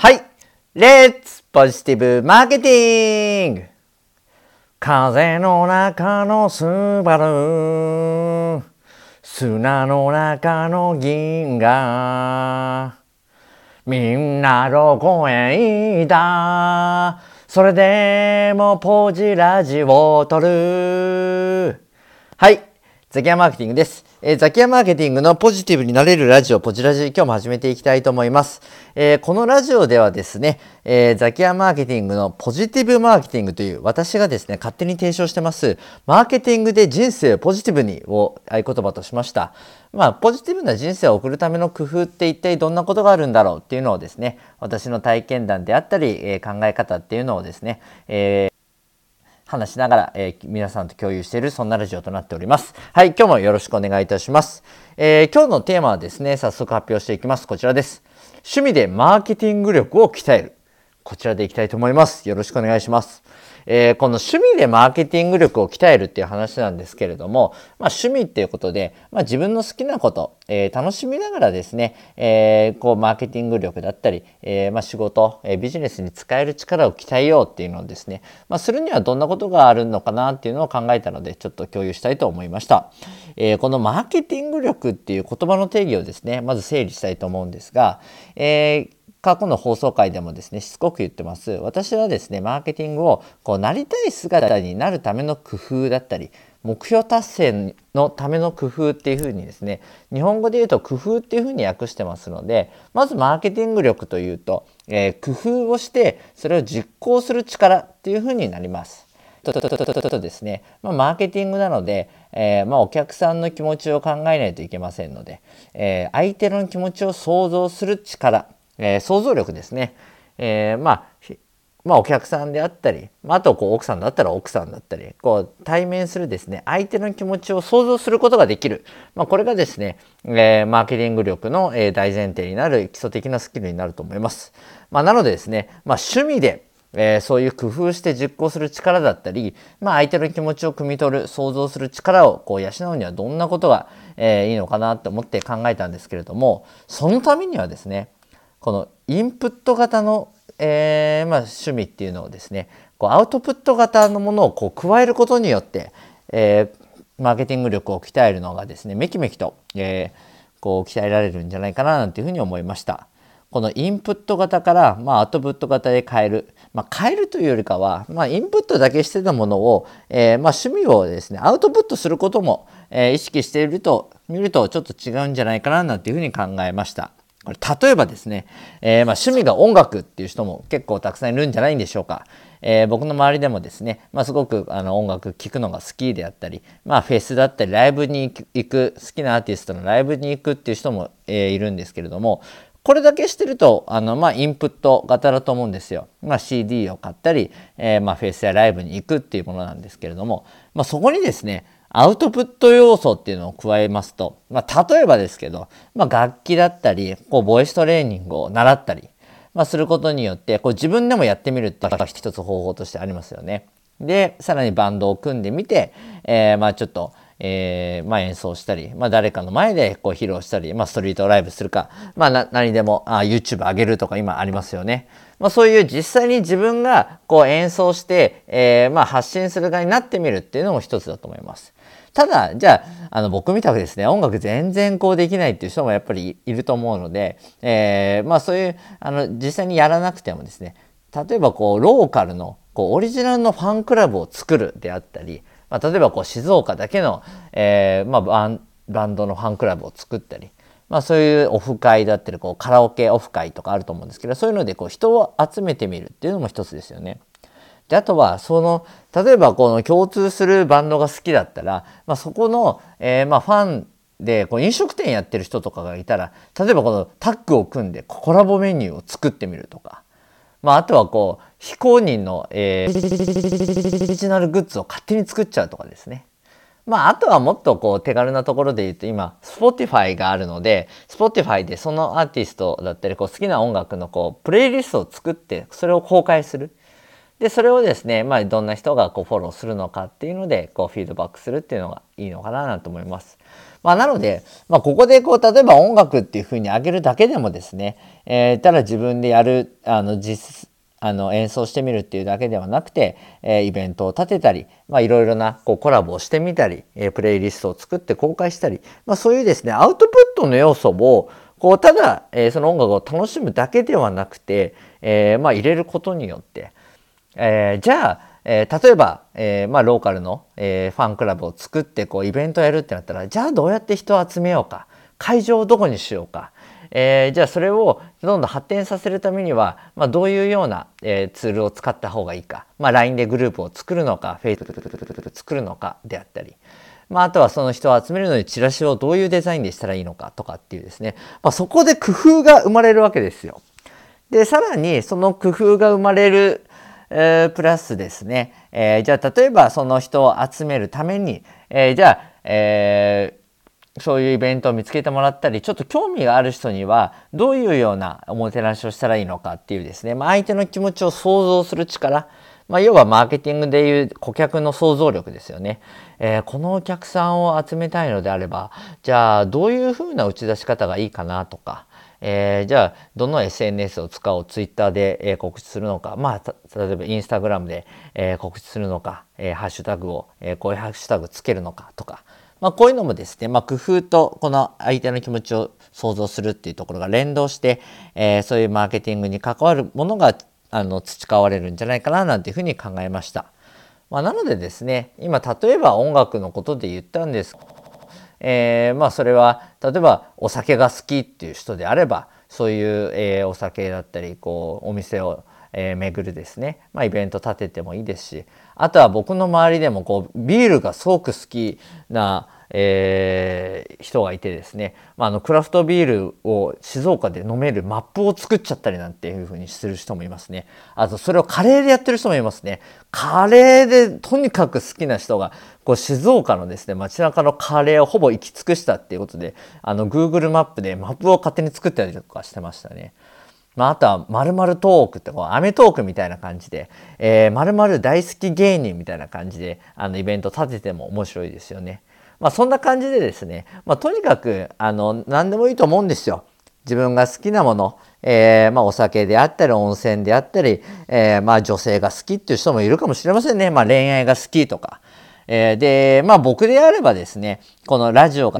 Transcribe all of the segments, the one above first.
はい。レッツポジティブマーケティング風の中のスバル。砂の中の銀河。みんなどこへいた？それでもポジラジを撮る。はい。ザキヤマーケティングです。えー、ザキヤマーケティングのポジティブになれるラジオ、ポジラジ、今日も始めていきたいと思います。えー、このラジオではですね、えー、ザキヤマーケティングのポジティブマーケティングという私がですね、勝手に提唱してます、マーケティングで人生をポジティブにを合言葉としました。まあ、ポジティブな人生を送るための工夫って一体どんなことがあるんだろうっていうのをですね、私の体験談であったり、え考え方っていうのをですね、え話しながら、えー、皆さんと共有しているそんなラジオとなっております。はい、今日もよろしくお願いいたします。えー、今日のテーマはですね、早速発表していきます。こちらです。趣味でマーケティング力を鍛える。こちらでいきたいと思います。よろしくお願いします。えー、この趣味でマーケティング力を鍛えるっていう話なんですけれども、まあ、趣味っていうことで、まあ、自分の好きなこと、えー、楽しみながらですね、えー、こうマーケティング力だったり、えまあ、仕事、えビジネスに使える力を鍛えようっていうのをですね、ま、するにはどんなことがあるのかなっていうのを考えたのでちょっと共有したいと思いました。えこのマーケティング力っていう言葉の定義をですねまず整理したいと思うんですが、えー過去の放送回でもですねしつこく言ってます私はですねマーケティングをこうなりたい姿になるための工夫だったり目標達成のための工夫っていうふうにですね日本語で言うと工夫っていうふうに訳してますのでまずマーケティング力というと、えー、工夫をしてそれを実行する力っていうふうになります。ととととととですね、まあ、マーケティングなので、えー、まあ、お客さんの気持ちを考えないといけませんので、えー、相手の気持ちを想像する力え、想像力ですね。えー、まあまあ、お客さんであったり、まあとこう奥さんだったら奥さんだったりこう対面するですね相手の気持ちを想像することができる、まあ、これがですね、えー、マーケティング力の、え、大前提になる基礎的なスキルになると思います。まあ、なのでですね、まあ、趣味でえー、そういう工夫して実行する力だったり、まあ、相手の気持ちを汲み取る想像する力をこう養うにはどんなことが、えー、いいのかなと思って考えたんですけれどもそのためにはですねこのインプット型の、えーまあ、趣味っていうのをですねこうアウトプット型のものをこう加えることによって、えー、マーケティング力を鍛えるのがですねめきめきと、えー、こう鍛えられるんじゃないかななんていうふうに思いました。このインプット型から、まあ、アウトプット型で変える、まあ、変えるというよりかは、まあ、インプットだけしてたものを、えーまあ、趣味をですねアウトプットすることも、えー、意識していると見るとちょっと違うんじゃないかななんていうふうに考えました。これ例えばですね、えー、まあ趣味が音楽っていう人も結構たくさんいるんじゃないんでしょうか。えー、僕の周りでもですね、まあ、すごくあの音楽聴くのが好きであったり、まあ、フェスだったりライブに行く好きなアーティストのライブに行くっていう人も、えー、いるんですけれどもこれだけしてるとあの、まあ、インプット型だと思うんですよ。まあ、CD を買ったり、えーまあ、フェスやライブに行くっていうものなんですけれども、まあ、そこにですねアウトプット要素っていうのを加えますと、まあ、例えばですけど、まあ、楽器だったり、こう、ボイストレーニングを習ったり、まあ、することによって、こう、自分でもやってみるって一つ方法としてありますよね。で、さらにバンドを組んでみて、えー、まあ、ちょっと、えー、まあ、演奏したり、まあ、誰かの前でこう披露したり、まあ、ストリートライブするか、まあ、な何でもあ YouTube 上げるとか今ありますよね。まあ、そういう実際に自分がこう演奏して、えー、まあ、発信する側になってみるっていうのも一つだと思います。ただじゃああの僕みたくですね音楽全然こうできないっていう人もやっぱりいると思うので、えー、まあそういうあの実際にやらなくてもですね例えばこうローカルのこうオリジナルのファンクラブを作るであったり、まあ、例えばこう静岡だけの、えーまあ、バンドのファンクラブを作ったり、まあ、そういうオフ会だったりこうカラオケオフ会とかあると思うんですけどそういうのでこう人を集めてみるっていうのも一つですよね。であとはその例えばこの共通するバンドが好きだったら、まあ、そこの、えー、まあファンでこう飲食店やってる人とかがいたら例えばこのタッグを組んでコラボメニューを作ってみるとか、まあ、あとはこう非公認の、えー、オリジナルグッズを勝手に作っちゃうとかですね。まあ、あとはもっとこう手軽なところで言うと今 Spotify があるので Spotify でそのアーティストだったりこう好きな音楽のこうプレイリストを作ってそれを公開する。でそれをですね、まあ、どんな人がこうフォローするのかっていうのでこうフィードバックするっていうのがいいのかなと思います。まあ、なので、まあ、ここでこう例えば音楽っていうふうに上げるだけでもですね、えー、ただ自分でやるあの実あの演奏してみるっていうだけではなくて、えー、イベントを立てたり、まあ、いろいろなこうコラボをしてみたり、えー、プレイリストを作って公開したり、まあ、そういうですねアウトプットの要素をこうただ、えー、その音楽を楽しむだけではなくて、えーまあ、入れることによって、えー、じゃあえー、例えば、えー、まあ、ローカルの、え、ファンクラブを作ってこうイベントやるってなったらじゃあどうやって人を集めようか？会場をどこにしようか、え、じゃあそれをどんどん発展させるためには、まあ、どういうような、え、ツールを使った方がいいか、まあ、LINE でグループを作るのか Facebook 作るのかであったり。まあ、あとはその人を集めるのにチラシをどういうデザインでしたらいいのかとかっていうですね、まあ、そこで工夫が生まれるわけですよ。でさらにその工夫が生まれる、プラスですね、えー、じゃあ例えばその人を集めるために、えー、じゃあ、えー、そういうイベントを見つけてもらったりちょっと興味がある人にはどういうようなおもてなしをしたらいいのかっていうですね、まあ、相手の気持ちを想像する力。まあ、要はマーケティングでいう顧客の想像力ですよね、えー、このお客さんを集めたいのであればじゃあどういうふうな打ち出し方がいいかなとか、えー、じゃあどの SNS を使おうツイッターで、えー、告知するのか。まあ例えばインスタグラムで、えー、告知するのか、えー、ハッシュタグを、えー、こういうハッシュタグつけるのか。とか、まあ、こういうのもですね、まあ、工夫とこの相手の気持ちを想像するっていうところが連動して、えー、そういうマーケティングに関わるものがあの培われるんじゃないかななんていうふうに考えました。まあ、なのでですね今例えば音楽のことで言ったんです。えー、まあそれは例えばお酒が好きっていう人であればそういう、えー、お酒だったりこうお店を、えー、巡るですね、まあ、イベント立ててもいいですしあとは僕の周りでもこうビールがすごく好きなえー、人がいてですね、まあ、あのクラフトビールを静岡で飲めるマップを作っちゃったりなんていうふうにする人もいますねあとそれをカレーでやってる人もいますねカレーでとにかく好きな人がこう静岡のですね街中のカレーをほぼ行き尽くしたっていうことであの Google マップでマップを勝手に作ったりとかしてましたね。まあ、あとは「まるトーク」ってこうアメトークみたいな感じで「えー、まる大好き芸人」みたいな感じであのイベント立てても面白いですよね。まあ、そんな感じでですね、まあ、とにかくあの何でもいいと思うんですよ。自分が好きなもの、えー、まあ、お酒であったり温泉であったり、えー、ま、女性が好きっていう人もいるかもしれませんね、ま、恋愛が好きとか。えー、で、まあ、僕であればですねこのラジオが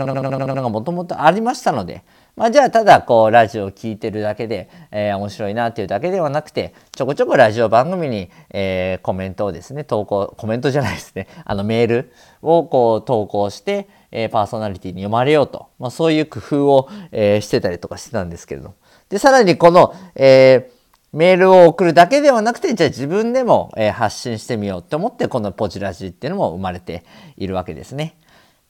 もともとありましたので、まあ、じゃあただこうラジオを聴いてるだけで、えー、面白いなっていうだけではなくてちょこちょこラジオ番組に、えー、コメントをですね投稿コメントじゃないですね。あのメールをこう投稿して、えー、パーソナリティに読まれようと、まあ、そういう工夫を、えー、してたりとかしてたんですけれどでさらにこの、えーメールを送るだけではなくてじゃあ自分でも、えー、発信してみようと思ってこのポチラジっていうのも生まれているわけですね。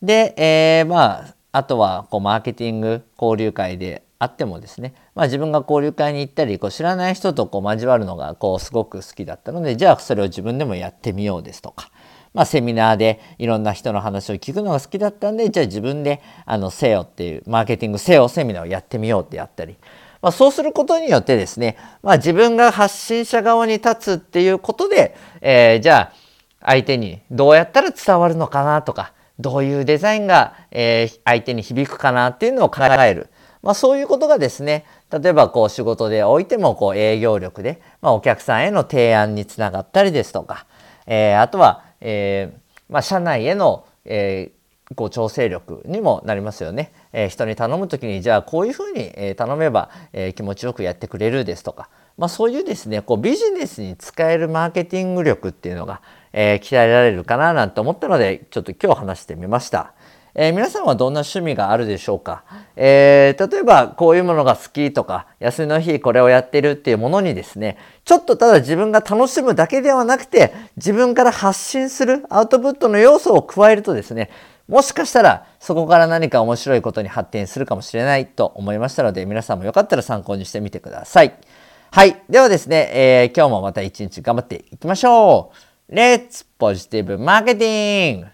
で、えー、まああとはこうマーケティング交流会であってもですね、まあ、自分が交流会に行ったりこう知らない人とこう交わるのがこうすごく好きだったのでじゃあそれを自分でもやってみようですとか、まあ、セミナーでいろんな人の話を聞くのが好きだったんでじゃあ自分であの SEO っていうマーケティング SEO セミナーをやってみようってやったり、まあ、そうすることによってですね、まあ、自分が発信者側に立つっていうことで、えー、じゃあ相手にどうやったら伝わるのかなとかどういうデザインが、えー、相手に響くかなっていうのを考える。まあ、そういうことがですね例えばこう仕事でおいてもこう営業力で、まあ、お客さんへの提案につながったりですとか、えー、あとは、えーまあ、社内への、えー、こう調整力にもなりますよね。えー、人に頼む時にじゃあこういうふうに、え頼めば、えー、気持ちよくやってくれるですとか、まあ、そういうですねこうビジネスに使えるマーケティング力っていうのが、えー、鍛えられるかななんて思ったのでちょっと今日話してみました。えー、皆さんはどんな趣味があるでしょうか、えー、例えばこういうものが好きとか休みの日これをやってるっていうものにですねちょっとただ自分が楽しむだけではなくて自分から発信するアウトプットの要素を加えるとですねもしかしたらそこから何か面白いことに発展するかもしれないと思いましたので皆さんもよかったら参考にしてみてください。はい。ではですね、えー、今日もまた一日頑張っていきましょう。Let's Positive Marketing!